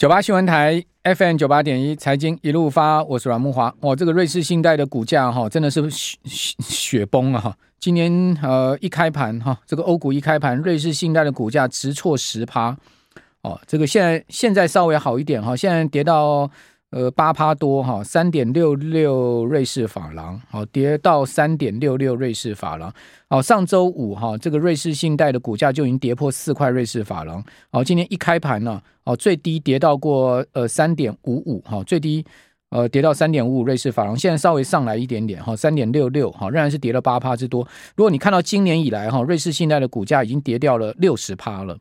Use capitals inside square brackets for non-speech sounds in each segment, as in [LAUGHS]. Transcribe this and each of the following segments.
九八新闻台 FM 九八点一财经一路发，我是阮慕华。哦，这个瑞士信贷的股价哈，真的是雪雪崩了哈。今年呃一开盘哈，这个欧股一开盘，瑞士信贷的股价直挫十趴。哦，这个现在现在稍微好一点哈，现在跌到。呃，八趴多哈，三点六六瑞士法郎，好跌到三点六六瑞士法郎。好，上周五哈，这个瑞士信贷的股价就已经跌破四块瑞士法郎。好，今天一开盘呢，哦，最低跌到过呃三点五五哈，最低呃跌到三点五五瑞士法郎。现在稍微上来一点点哈，三点六六哈，仍然是跌了八趴之多。如果你看到今年以来哈，瑞士信贷的股价已经跌掉了六十趴了。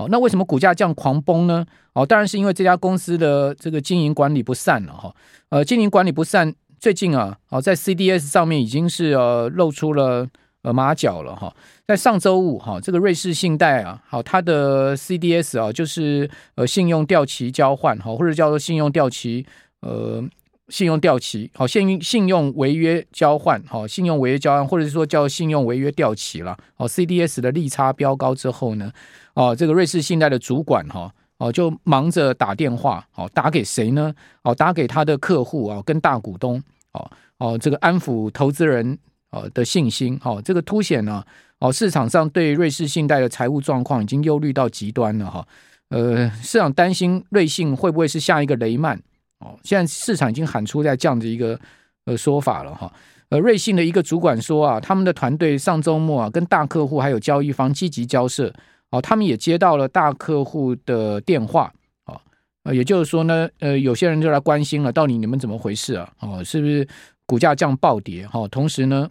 哦，那为什么股价这样狂崩呢？哦，当然是因为这家公司的这个经营管理不善了哈。呃，经营管理不善，最近啊，哦，在 CDS 上面已经是呃露出了呃马脚了哈。在上周五哈，这个瑞士信贷啊，好，它的 CDS 啊，就是呃信用掉期交换哈，或者叫做信用掉期呃。信用掉期，好，信用信用违约交换，好，信用违约交换，或者是说叫信用违约掉期了，哦，CDS 的利差飙高之后呢，哦，这个瑞士信贷的主管哈，哦，就忙着打电话，哦，打给谁呢？哦，打给他的客户啊，跟大股东，哦，哦，这个安抚投资人哦的信心，哦，这个凸显呢，哦，市场上对瑞士信贷的财务状况已经忧虑到极端了哈，呃，市场担心瑞信会不会是下一个雷曼？哦，现在市场已经喊出在这样的一个呃说法了哈。呃，瑞信的一个主管说啊，他们的团队上周末啊，跟大客户还有交易方积极交涉。哦，他们也接到了大客户的电话。哦，也就是说呢，呃，有些人就来关心了，到底你们怎么回事啊？哦，是不是股价这样暴跌？哈，同时呢，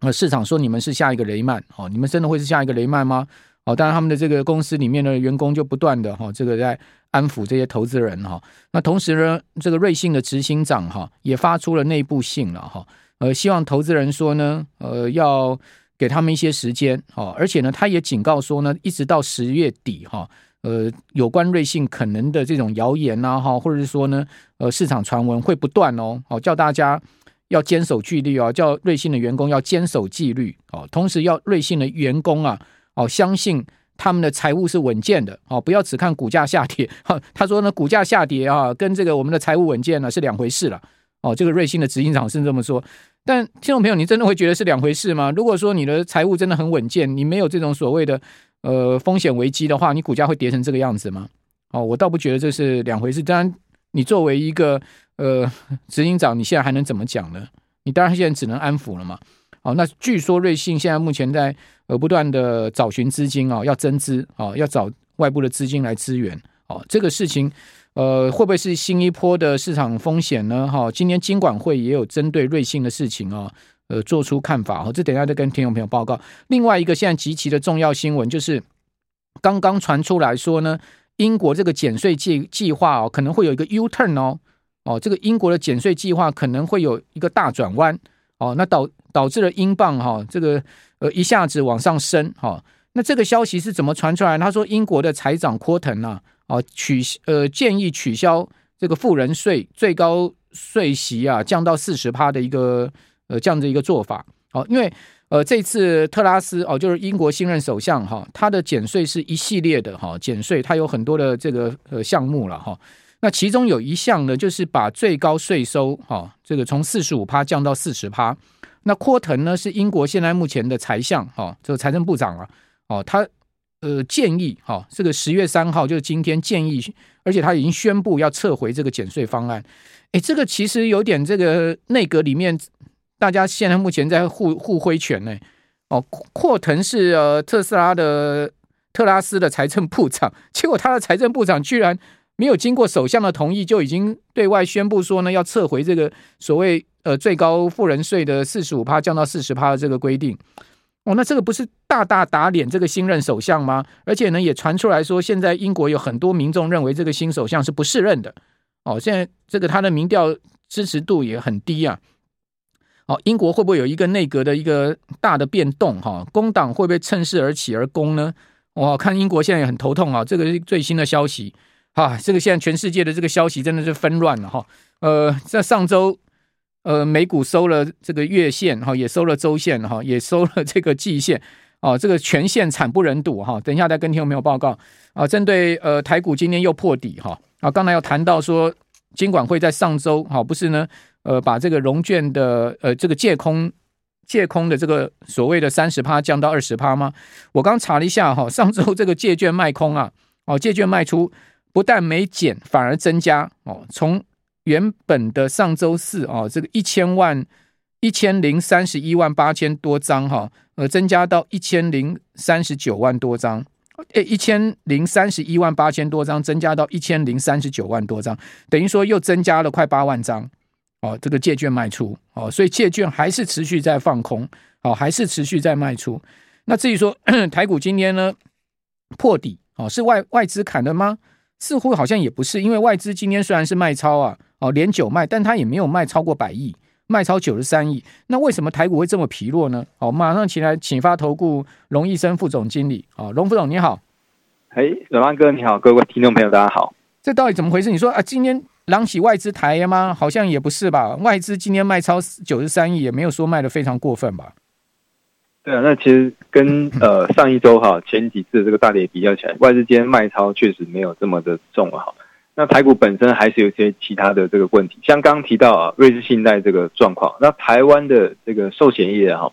呃，市场说你们是下一个雷曼。哦，你们真的会是下一个雷曼吗？哦，当然他们的这个公司里面的员工就不断的哈，这个在。安抚这些投资人哈，那同时呢，这个瑞信的执行长哈也发出了内部信了哈，呃，希望投资人说呢，呃，要给他们一些时间哈，而且呢，他也警告说呢，一直到十月底哈，呃，有关瑞信可能的这种谣言呐哈，或者是说呢，呃，市场传闻会不断哦，好，叫大家要坚守纪律啊，叫瑞信的员工要坚守纪律哦，同时要瑞信的员工啊，哦，相信。他们的财务是稳健的，哦，不要只看股价下跌。哈，[LAUGHS] 他说呢，股价下跌啊，跟这个我们的财务稳健呢是两回事了。哦，这个瑞信的执行长是这么说。但听众朋友，你真的会觉得是两回事吗？如果说你的财务真的很稳健，你没有这种所谓的呃风险危机的话，你股价会跌成这个样子吗？哦，我倒不觉得这是两回事。当然，你作为一个呃执行长，你现在还能怎么讲呢？你当然现在只能安抚了嘛。哦，那据说瑞信现在目前在呃不断的找寻资金啊，要增资啊，要找外部的资金来支援。哦，这个事情呃会不会是新一波的市场风险呢？哈，今天金管会也有针对瑞信的事情啊，呃做出看法。哦，这等一下再跟听众朋友报告。另外一个现在极其的重要新闻就是刚刚传出来说呢，英国这个减税计计划哦可能会有一个 U turn 哦，哦这个英国的减税计划可能会有一个大转弯。哦，那导导致了英镑哈、哦，这个呃一下子往上升哈、那这个消息是怎么传出来？他说英国的财长科腾啊，哦取呃建议取消这个富人税最高税息啊，降到四十趴的一个呃这样的一个做法。哦，因为呃这次特拉斯哦就是英国新任首相哈、他的减税是一系列的哈、减税，他有很多的这个呃项目了哈。那其中有一项呢，就是把最高税收哈，这个从四十五趴降到四十趴。那柯腾呢是英国现在目前的财相哈，这个财政部长啊，哦，他呃建议哈，这个十月三号就是今天建议，而且他已经宣布要撤回这个减税方案。诶，这个其实有点这个内阁里面大家现在目前在互互挥拳呢。哦，柯腾是呃特斯拉的特拉斯的财政部长，[LAUGHS] 结果他的财政部长居然。没有经过首相的同意，就已经对外宣布说呢，要撤回这个所谓呃最高富人税的四十五趴降到四十趴的这个规定。哦，那这个不是大大打脸这个新任首相吗？而且呢，也传出来说，现在英国有很多民众认为这个新首相是不适任的。哦，现在这个他的民调支持度也很低啊。哦，英国会不会有一个内阁的一个大的变动？哈，工党会不会趁势而起而攻呢？哇，看英国现在也很头痛啊。这个最新的消息。啊，这个现在全世界的这个消息真的是纷乱了哈。呃，在上周，呃，美股收了这个月线哈，也收了周线哈，也收了这个季线啊，这个全线惨不忍睹哈。等一下再跟听众朋友报告啊。针对呃台股今天又破底哈，啊，刚才有谈到说，金管会在上周好，不是呢，呃，把这个融券的呃这个借空借空的这个所谓的三十趴降到二十趴吗？我刚查了一下哈，上周这个借券卖空啊，哦，借券卖出不但没减，反而增加哦，从原本的上周四哦，这个一千万一千零三十一万八千多张哈，呃，增加到一千零三十九万多张。诶，一千零三十一万八千多张，增加到一千零三十九万多张，等于说又增加了快八万张哦。这个借券卖出哦，所以借券还是持续在放空哦，还是持续在卖出。那至于说 [COUGHS] 台股今天呢破底哦，是外外资砍的吗？似乎好像也不是，因为外资今天虽然是卖超啊哦，连九卖，但他也没有卖超过百亿。卖超九十三亿，那为什么台股会这么疲弱呢？好，马上请来请发投顾龙医生副总经理，好，龙副总你好，哎，阮万哥你好，各位听众朋友大家好，这到底怎么回事？你说啊，今天狼起外资台吗？好像也不是吧，外资今天卖超九十三亿，也没有说卖的非常过分吧？对啊，那其实跟 [LAUGHS] 呃上一周哈前几次这个大跌比较起来，外资今天卖超确实没有这么的重了哈。那台股本身还是有些其他的这个问题，像刚刚提到啊，瑞士信贷这个状况。那台湾的这个寿险业哈，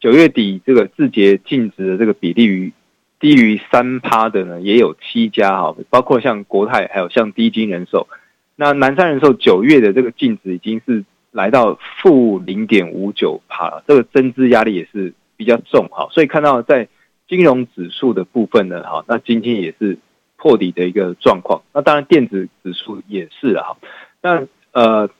九月底这个自结净值的这个比例于低于三趴的呢，也有七家哈，包括像国泰，还有像低金人寿。那南山人寿九月的这个净值已经是来到负零点五九趴了，这个增资压力也是比较重哈。所以看到在金融指数的部分呢，哈，那今天也是。破底的一个状况，那当然电子指数也是啊。那呃，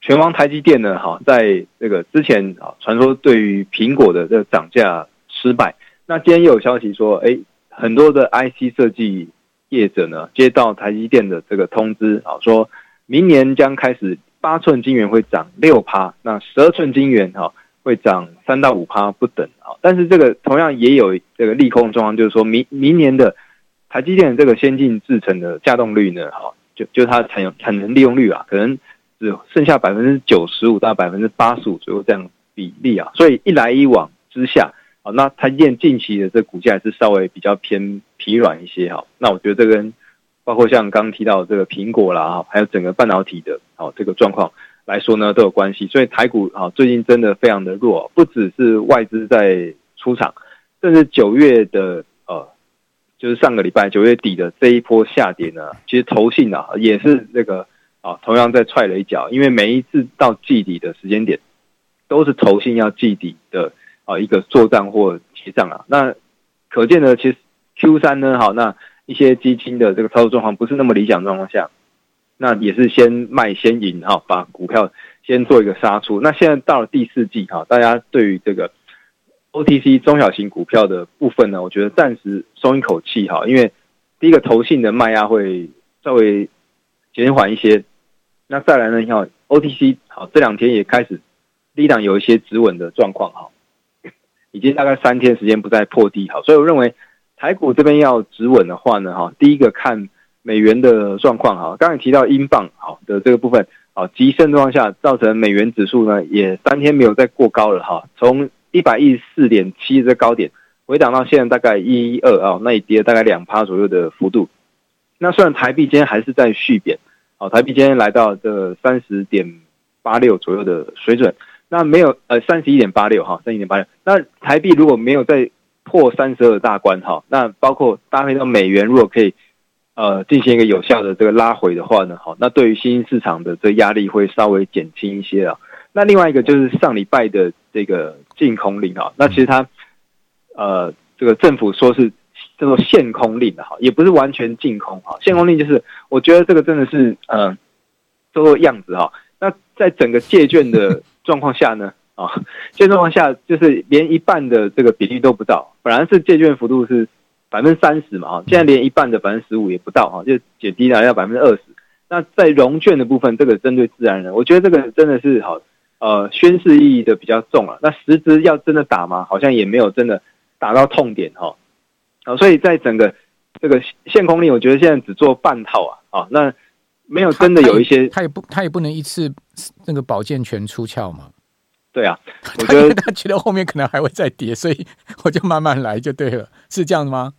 权王台积电呢，哈，在这个之前啊，传说对于苹果的这个涨价失败，那今天又有消息说，哎，很多的 IC 设计业者呢，接到台积电的这个通知啊，说明年将开始八寸晶圆会涨六趴，那十二寸晶圆哈会涨三到五趴不等啊。但是这个同样也有这个利空状况，就是说明明年的。台积电这个先进制程的稼动率呢，哈，就就它产产能利用率啊，可能只剩下百分之九十五到百分之八十五左右这样比例啊，所以一来一往之下，啊，那台积电近期的这股价是稍微比较偏疲软一些哈。那我觉得这跟包括像刚提到的这个苹果啦，哈，还有整个半导体的哦这个状况来说呢，都有关系。所以台股啊，最近真的非常的弱，不只是外资在出场，甚至九月的。就是上个礼拜九月底的这一波下跌呢，其实投信啊也是这个啊同样在踹了一脚，因为每一次到季底的时间点，都是投信要季底的啊一个做账或结账啊，那可见呢，其实 Q 三呢，好，那一些基金的这个操作状况不是那么理想状况下，那也是先卖先赢哈，把股票先做一个杀出。那现在到了第四季哈，大家对于这个。OTC 中小型股票的部分呢，我觉得暂时松一口气哈，因为第一个投信的卖压会稍微减缓一些，那再来呢，你看 OTC 好这两天也开始低档有一些止稳的状况哈，已经大概三天时间不再破低好，所以我认为台股这边要止稳的话呢哈，第一个看美元的状况哈，刚才提到英镑好的这个部分啊，急升状况下造成美元指数呢也三天没有再过高了哈，从一百一十四点七这高点回档到现在大概一一二啊，那也跌了大概两趴左右的幅度。那虽然台币今天还是在续贬，哦，台币今天来到这三十点八六左右的水准，那没有呃三十一点八六哈，三十一点八六。那台币如果没有再破三十二大关哈，那包括搭配到美元，如果可以呃进行一个有效的这个拉回的话呢，好，那对于新兴市场的这压力会稍微减轻一些啊。那另外一个就是上礼拜的这个禁空令啊，那其实它呃这个政府说是叫做限空令的哈，也不是完全禁空哈，限空令就是我觉得这个真的是呃做做样子哈。那在整个借券的 [LAUGHS] 状况下呢啊，借券状况下就是连一半的这个比例都不到，本来是借券幅度是百分之三十嘛哈，现在连一半的百分之十五也不到哈，就减低了要百分之二十。那在融券的部分，这个针对自然人，我觉得这个真的是好。呃，宣示意义的比较重了。那实质要真的打吗？好像也没有真的打到痛点哈。啊，所以在整个这个限空令，我觉得现在只做半套啊。啊，那没有真的有一些，他也不，他也不能一次那个宝剑全出鞘嘛。对啊，[LAUGHS] 我觉得他觉得后面可能还会再跌，所以我就慢慢来就对了，是这样吗？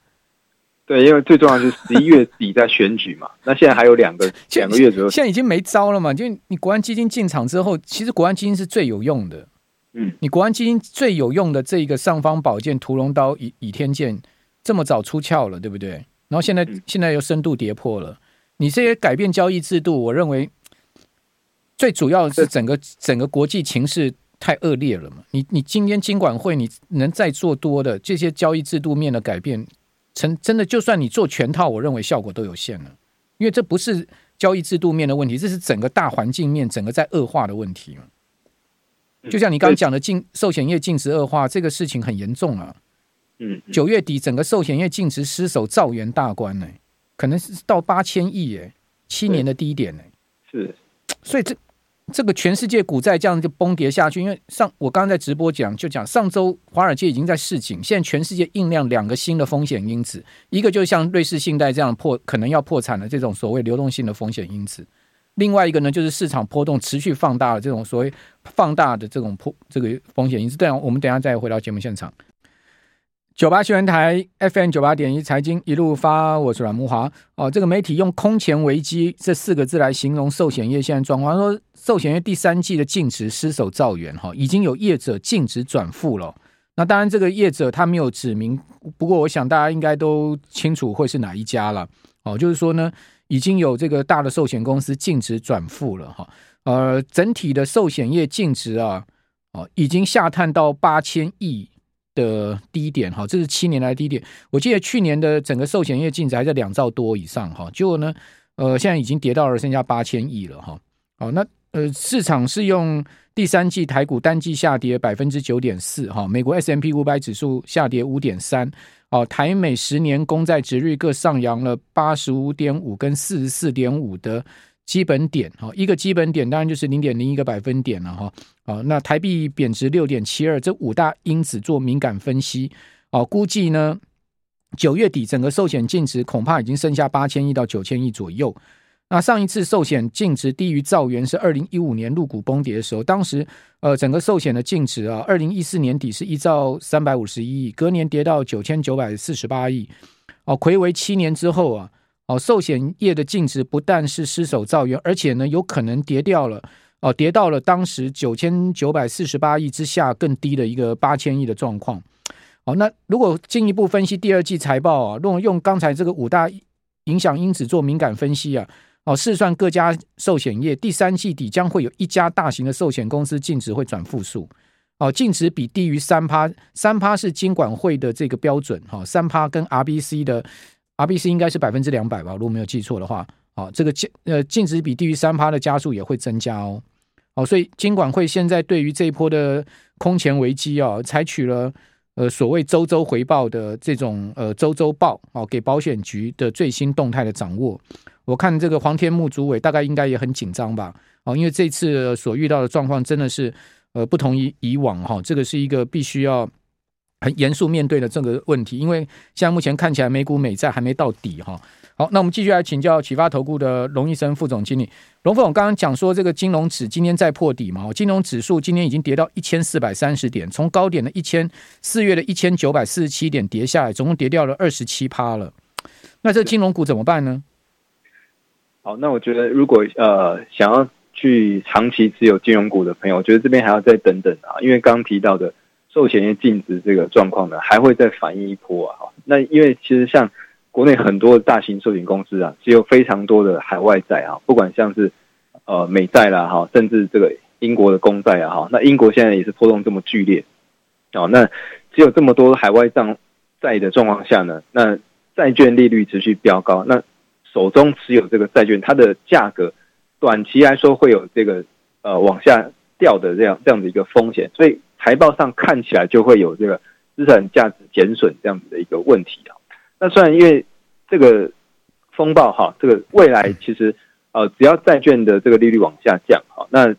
对，因为最重要就是十一月底在选举嘛，[LAUGHS] 那现在还有两个 [LAUGHS] 两个月左右，现在已经没招了嘛。就你国安基金进场之后，其实国安基金是最有用的。嗯，你国安基金最有用的这一个尚方宝剑屠龙刀倚倚天剑，这么早出鞘了，对不对？然后现在现在又深度跌破了。你这些改变交易制度，我认为最主要的是整个整个国际情势太恶劣了嘛。你你今天金管会你能再做多的这些交易制度面的改变？成真的，就算你做全套，我认为效果都有限了，因为这不是交易制度面的问题，这是整个大环境面整个在恶化的问题嘛。就像你刚刚讲的，净寿险业净值恶化这个事情很严重啊。嗯，九月底整个寿险业净值失守兆元大关呢，可能是到八千亿哎，七年的低点呢。是，所以这。这个全世界股债这样就崩跌下去，因为上我刚刚在直播讲就讲上周华尔街已经在示警，现在全世界酝酿两个新的风险因子，一个就像瑞士信贷这样破可能要破产的这种所谓流动性的风险因子，另外一个呢就是市场波动持续放大的这种所谓放大的这种破这个风险因子。这样我们等下再回到节目现场。九八新闻台 FM 九八点一财经一路发，我是阮慕华。哦，这个媒体用“空前危机”这四个字来形容寿险业现在状况，说寿险业第三季的净值失守兆元，哈，已经有业者净值转负了。那当然，这个业者他没有指明，不过我想大家应该都清楚会是哪一家了。哦，就是说呢，已经有这个大的寿险公司净值转负了，哈。呃，整体的寿险业净值啊，哦，已经下探到八千亿。的低点哈，这是七年来低点。我记得去年的整个寿险业净值还在两兆多以上哈，结果呢，呃，现在已经跌到了剩下八千亿了哈。好，那呃，市场是用第三季台股单季下跌百分之九点四哈，美国 S M P 五百指数下跌五点三，哦，台美十年公债殖率各上扬了八十五点五跟四十四点五的。基本点哈，一个基本点当然就是零点零一个百分点了哈。啊，那台币贬值六点七二，这五大因子做敏感分析哦，估计呢九月底整个寿险净值恐怕已经剩下八千亿到九千亿左右。那上一次寿险净值低于兆元是二零一五年入股崩跌的时候，当时呃整个寿险的净值啊，二零一四年底是一兆三百五十一亿，隔年跌到九千九百四十八亿。哦，睽违七年之后啊。哦，寿险业的净值不但是失守兆元，而且呢，有可能跌掉了哦，跌到了当时九千九百四十八亿之下更低的一个八千亿的状况。哦，那如果进一步分析第二季财报啊，如果用刚才这个五大影响因子做敏感分析啊，哦，试算各家寿险业第三季底将会有一家大型的寿险公司净值会转负数。哦，净值比低于三趴，三趴是金管会的这个标准哈，三趴跟 RBC 的。RBC 应该是百分之两百吧，如果没有记错的话，好，这个净呃净值比低于三趴的加速也会增加哦，好，所以金管会现在对于这一波的空前危机啊，采取了呃所谓周周回报的这种呃周周报，哦，给保险局的最新动态的掌握。我看这个黄天木主委大概应该也很紧张吧，哦，因为这次所遇到的状况真的是呃不同于以往哈，这个是一个必须要。很严肃面对的这个问题，因为现在目前看起来美股美债还没到底哈。好，那我们继续来请教启发投顾的龙医生副总经理。龙副总刚刚讲说，这个金融指今天再破底嘛？金融指数今天已经跌到一千四百三十点，从高点的一千四月的一千九百四十七点跌下来，总共跌掉了二十七趴了。那这金融股怎么办呢？好，那我觉得如果呃想要去长期持有金融股的朋友，我觉得这边还要再等等啊，因为刚刚提到的。寿险业净值这个状况呢，还会再反映一波啊！那因为其实像国内很多大型寿险公司啊，只有非常多的海外债啊，不管像是呃美债啦哈，甚至这个英国的公债啊哈，那英国现在也是波动这么剧烈哦，那只有这么多海外账债的状况下呢，那债券利率持续飙高，那手中持有这个债券，它的价格短期来说会有这个呃往下掉的这样这样的一个风险，所以。财报上看起来就会有这个资产价值减损这样子的一个问题啊。那虽然因为这个风暴哈，这个未来其实呃，只要债券的这个利率往下降哈，那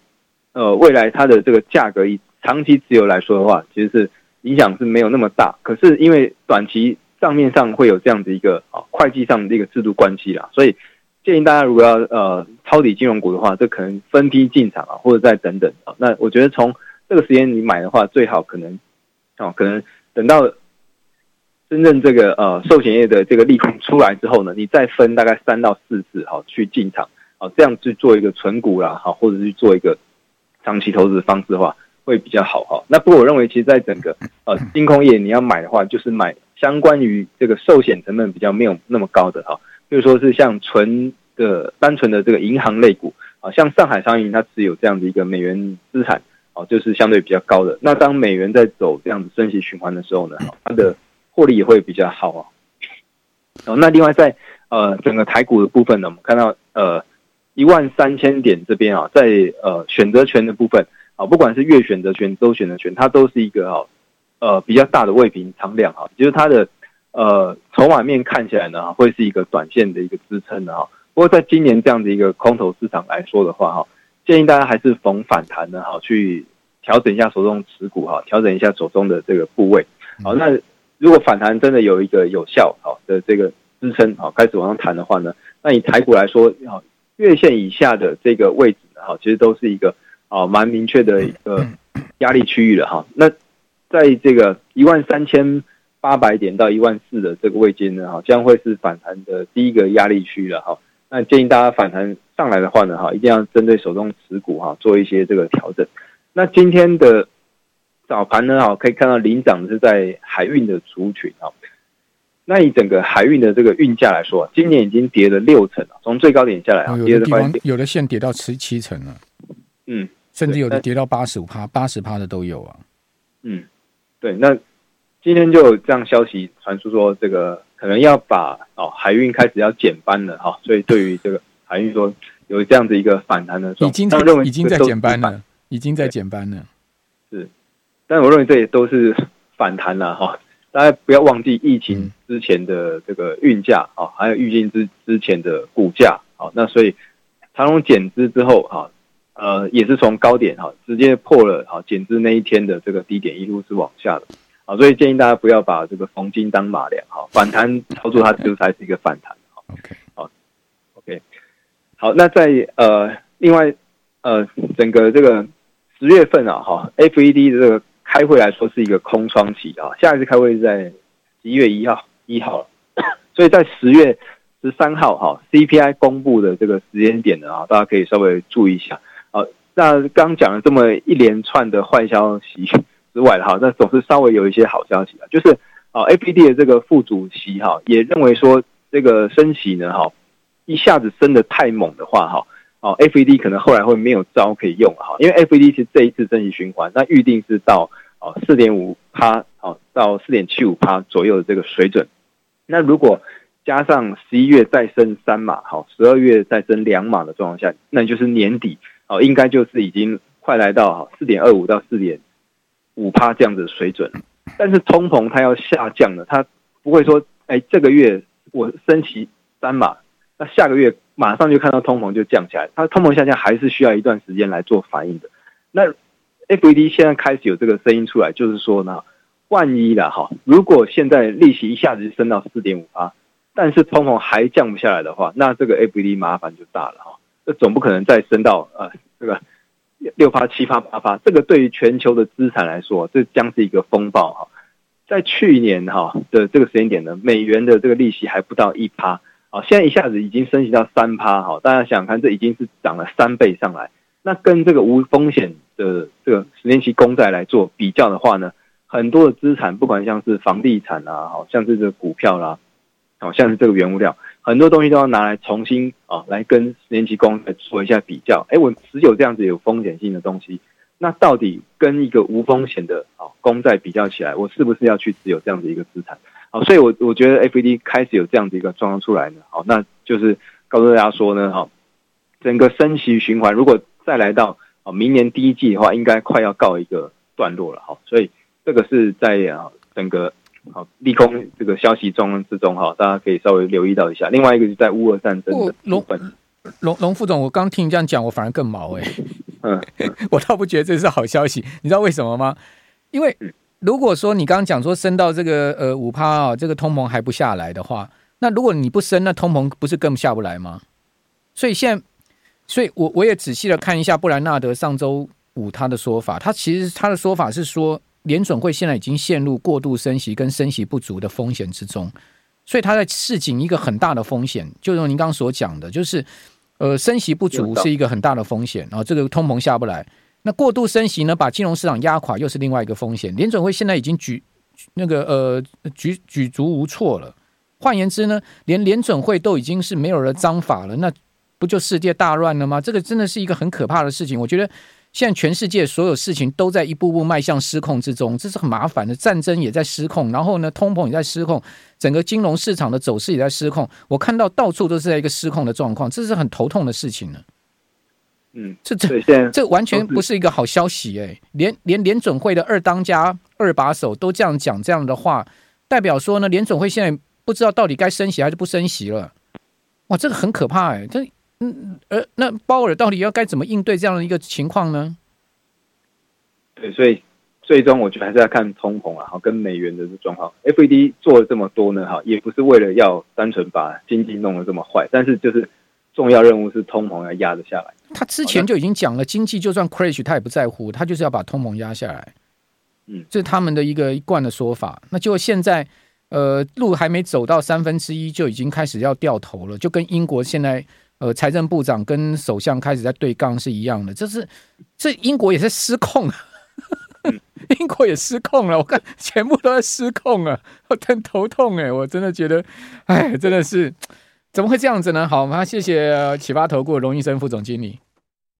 呃未来它的这个价格以长期持有来说的话，其实是影响是没有那么大。可是因为短期账面上会有这样子一个啊会计上的一个制度关系啦，所以建议大家如果要呃抄底金融股的话，这可能分批进场啊，或者再等等啊。那我觉得从这个时间你买的话，最好可能，哦，可能等到真正这个呃寿险业的这个利空出来之后呢，你再分大概三到四次哈去进场，好，这样去做一个存股啦，好，或者是做一个长期投资的方式的话，会比较好哈。那不过我认为，其实在整个呃 [LAUGHS] 金控业，你要买的话，就是买相关于这个寿险成本比较没有那么高的哈，比如说是像纯的单纯的这个银行类股啊，像上海商银它持有这样的一个美元资产哦，就是相对比较高的。那当美元在走这样子升息循环的时候呢，它的获利也会比较好啊。哦，那另外在呃整个台股的部分呢，我们看到呃一万三千点这边啊，在呃选择权的部分啊，不管是月选择权、周选择权，它都是一个啊呃比较大的未平仓量啊，就是它的呃筹码面看起来呢，会是一个短线的一个支撑的哈。不过在今年这样的一个空头市场来说的话哈，建议大家还是逢反弹呢哈，去调整一下手中持股哈，调整一下手中的这个部位。好，那。如果反弹真的有一个有效好的这个支撑好，开始往上弹的话呢，那以台股来说，好月线以下的这个位置哈，其实都是一个啊蛮明确的一个压力区域了哈。那在这个一万三千八百点到一万四的这个位阶呢，哈将会是反弹的第一个压力区了哈。那建议大家反弹上来的话呢，哈一定要针对手中持股哈做一些这个调整。那今天的。早盘呢，哈，可以看到领涨是在海运的族群啊。那以整个海运的这个运价来说，今年已经跌了六成了，从最高点下来啊，跌的地方有的线跌到十七成了，嗯，甚至有的跌到八十五趴、八十趴的都有啊。嗯，对，那今天就有这样消息传出说，这个可能要把哦海运开始要减班了哈，所以对于这个海运说有这样子一个反弹的已经认为已经在减班了，已经在减班了，是。但我认为这也都是反弹了哈，大家不要忘记疫情之前的这个运价啊，还有预计之之前的股价啊，那所以长隆减资之后哈，呃，也是从高点哈直接破了哈减资那一天的这个低点，一路是往下的啊，所以建议大家不要把这个逢金当马良哈，反弹操作它就才是一个反弹。OK，好，OK，好，那在呃另外呃整个这个十月份啊哈，FED 的这个。开会来说是一个空窗期啊，下一次开会是在十一月一号一号，所以在十月十三号哈 CPI 公布的这个时间点呢啊，大家可以稍微注意一下啊。那刚讲了这么一连串的坏消息之外哈，那总是稍微有一些好消息啊，就是啊 FED 的这个副主席哈也认为说这个升息呢哈一下子升得太猛的话哈。哦，FED 可能后来会没有招可以用哈，因为 FED 是这一次升息循环，那预定是到哦四点五趴哦到四点七五趴左右的这个水准。那如果加上十一月再升三码，好，十二月再升两码的状况下，那就是年底哦，应该就是已经快来到哈四点二五到四点五趴这样子的水准。但是通膨它要下降了，它不会说哎这个月我升息三码，那下个月。马上就看到通膨就降下来，它通膨下降还是需要一段时间来做反应的。那 FED 现在开始有这个声音出来，就是说呢，万一了哈，如果现在利息一下子就升到四点五趴，但是通膨还降不下来的话，那这个 FED 麻烦就大了哈。这总不可能再升到呃这个六趴、七趴、八趴，这个对于全球的资产来说，这将是一个风暴哈。在去年哈的这个时间点呢，美元的这个利息还不到一趴。好，现在一下子已经升息到三趴，好，大家想想看，这已经是涨了三倍上来。那跟这个无风险的这个十年期公债来做比较的话呢，很多的资产，不管像是房地产啊，好像是这个股票啦，好像是这个原物料，很多东西都要拿来重新啊，来跟十年期公债做一下比较。哎，我持有这样子有风险性的东西，那到底跟一个无风险的啊公债比较起来，我是不是要去持有这样子一个资产？好，所以我我觉得 FED 开始有这样的一个状况出来呢，好，那就是告诉大家说呢，哈，整个升息循环如果再来到啊明年第一季的话，应该快要告一个段落了，哈，所以这个是在啊整个好利空这个消息中之中哈，大家可以稍微留意到一下。另外一个就在乌俄战争的部分，龙龙副总，我刚听你这样讲，我反而更毛哎、欸，嗯，[LAUGHS] 我倒不觉得这是好消息，你知道为什么吗？因为。如果说你刚刚讲说升到这个呃五趴啊，这个通膨还不下来的话，那如果你不升，那通膨不是更下不来吗？所以现在，所以我我也仔细的看一下布兰纳德上周五他的说法，他其实他的说法是说，联准会现在已经陷入过度升息跟升息不足的风险之中，所以他在示警一个很大的风险，就如您刚刚所讲的，就是呃升息不足是一个很大的风险，然后这个通膨下不来，那过度升息呢，把金融市场压垮又是另外一个风险。联准会现在已经举那个呃举举足无措了，换言之呢，连联准会都已经是没有了章法了，那不就世界大乱了吗？这个真的是一个很可怕的事情，我觉得。现在全世界所有事情都在一步步迈向失控之中，这是很麻烦的。战争也在失控，然后呢，通膨也在失控，整个金融市场的走势也在失控。我看到到处都是在一个失控的状况，这是很头痛的事情呢。嗯，这这这完全不是一个好消息哎！连连联准会的二当家、二把手都这样讲这样的话，代表说呢，联准会现在不知道到底该升息还是不升息了。哇，这个很可怕哎！这。嗯，呃，那鲍尔到底要该怎么应对这样的一个情况呢？对，所以最终我觉得还是要看通膨啊，好，跟美元的这状况。FED 做了这么多呢，哈，也不是为了要单纯把经济弄得这么坏，但是就是重要任务是通膨要压得下来。他之前就已经讲了，经济就算 crash，他也不在乎，他就是要把通膨压下来。嗯，这是他们的一个一贯的说法。那就现在，呃，路还没走到三分之一，就已经开始要掉头了，就跟英国现在。呃，财政部长跟首相开始在对杠是一样的，就是这英国也是失控了，[LAUGHS] 英国也失控了，我看全部都在失控啊，我真头痛哎，我真的觉得，哎，真的是怎么会这样子呢？好，我们谢谢启发投顾荣医生副总经理。